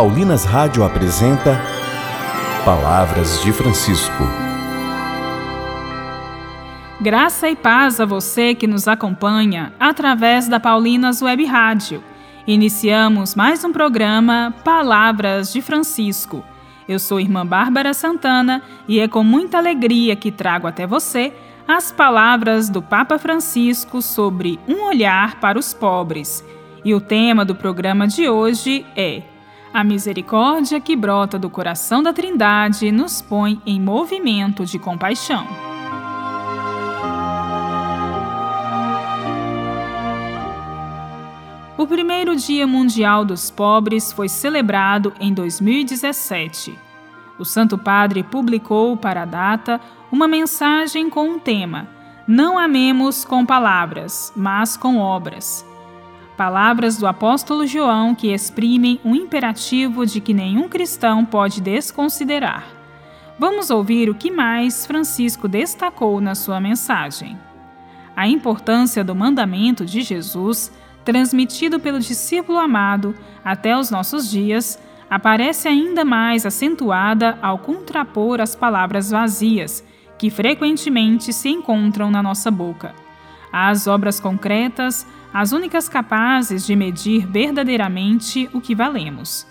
Paulinas Rádio apresenta Palavras de Francisco. Graça e paz a você que nos acompanha através da Paulinas Web Rádio. Iniciamos mais um programa Palavras de Francisco. Eu sou irmã Bárbara Santana e é com muita alegria que trago até você as palavras do Papa Francisco sobre um olhar para os pobres. E o tema do programa de hoje é A misericórdia que brota do coração da Trindade nos põe em movimento de compaixão. O primeiro Dia Mundial dos Pobres foi celebrado em 2017. O Santo Padre publicou para a data uma mensagem com um tema: Não amemos com palavras, mas com obras. Palavras do apóstolo João que exprimem um imperativo de que nenhum cristão pode desconsiderar. Vamos ouvir o que mais Francisco destacou na sua mensagem. A importância do mandamento de Jesus transmitido pelo discípulo amado até os nossos dias, aparece ainda mais acentuada ao contrapor as palavras vazias, que frequentemente se encontram na nossa boca. As obras concretas, as únicas capazes de medir verdadeiramente o que valemos.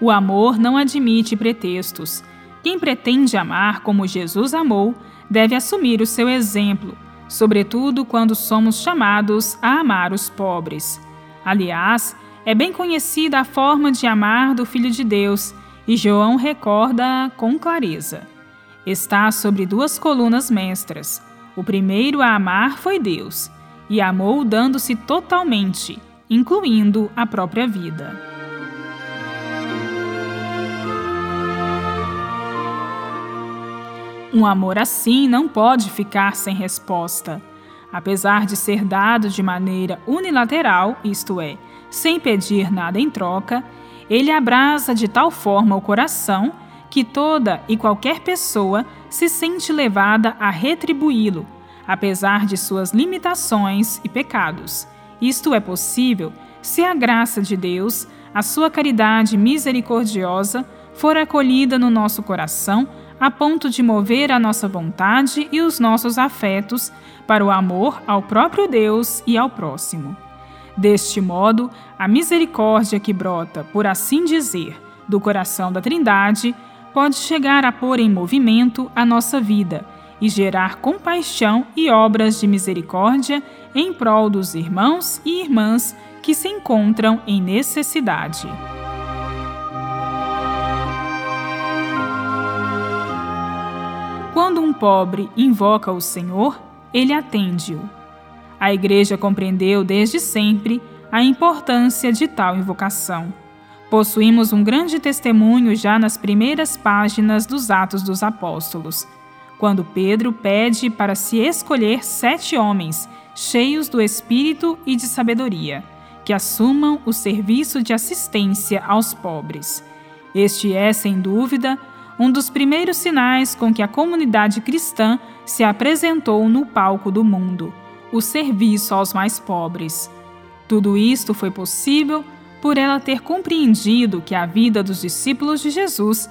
O amor não admite pretextos. Quem pretende amar como Jesus amou deve assumir o seu exemplo sobretudo quando somos chamados a amar os pobres. Aliás, é bem conhecida a forma de amar do Filho de Deus, e João recorda com clareza. Está sobre duas colunas mestras. O primeiro a amar foi Deus, e amou dando-se totalmente, incluindo a própria vida. Um amor assim não pode ficar sem resposta. Apesar de ser dado de maneira unilateral, isto é, sem pedir nada em troca, ele abrasa de tal forma o coração que toda e qualquer pessoa se sente levada a retribuí-lo, apesar de suas limitações e pecados. Isto é possível se a graça de Deus, a sua caridade misericordiosa, for acolhida no nosso coração a ponto de mover a nossa vontade e os nossos afetos para o amor ao próprio Deus e ao próximo. Deste modo, a misericórdia que brota, por assim dizer, do coração da Trindade, pode chegar a pôr em movimento a nossa vida e gerar compaixão e obras de misericórdia em prol dos irmãos e irmãs que se encontram em necessidade. Quando um pobre invoca o Senhor, ele atende-o. A Igreja compreendeu desde sempre a importância de tal invocação. Possuímos um grande testemunho já nas primeiras páginas dos Atos dos Apóstolos, quando Pedro pede para se escolher sete homens, cheios do espírito e de sabedoria, que assumam o serviço de assistência aos pobres. Este é, sem dúvida, um dos primeiros sinais com que a comunidade cristã se apresentou no palco do mundo, o serviço aos mais pobres. Tudo isto foi possível por ela ter compreendido que a vida dos discípulos de Jesus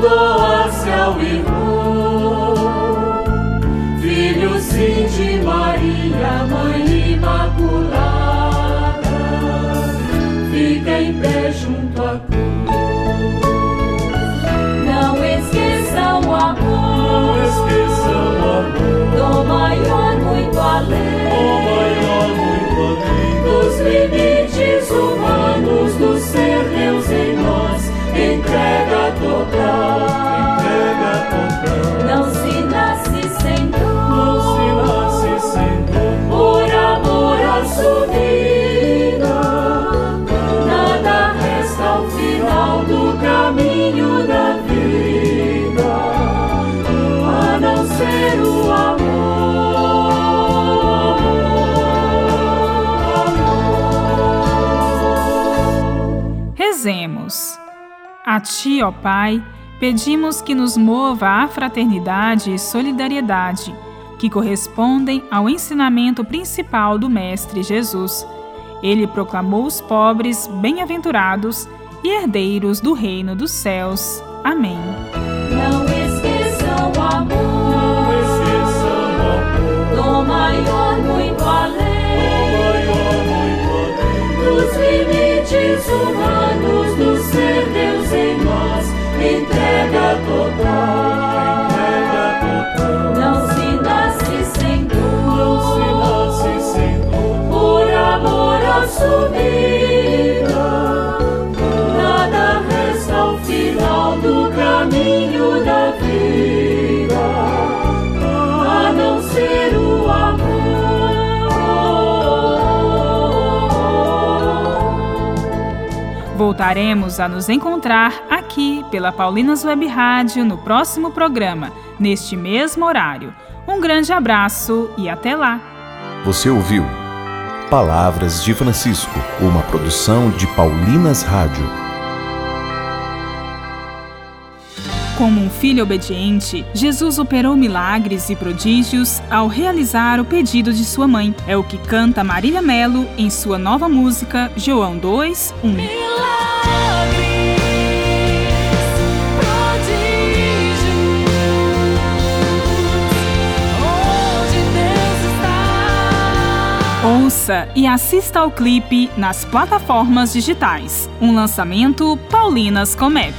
doce ao irmão. A Ti, ó Pai, pedimos que nos mova a fraternidade e solidariedade, que correspondem ao ensinamento principal do Mestre Jesus. Ele proclamou os pobres bem-aventurados e herdeiros do reino dos céus. Amém. Não esqueçam o amor. Não esqueçam Do maior muito além. maior muito além Dos limites humanos Voltaremos a nos encontrar aqui pela Paulinas Web Rádio no próximo programa, neste mesmo horário. Um grande abraço e até lá! Você ouviu Palavras de Francisco, uma produção de Paulinas Rádio. Como um filho obediente, Jesus operou milagres e prodígios ao realizar o pedido de sua mãe. É o que canta Marília Melo em sua nova música João 2, 1. E assista ao clipe nas plataformas digitais. Um lançamento Paulinas Comep.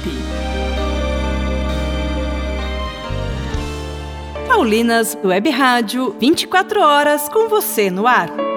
Paulinas Web Rádio, 24 horas com você no ar.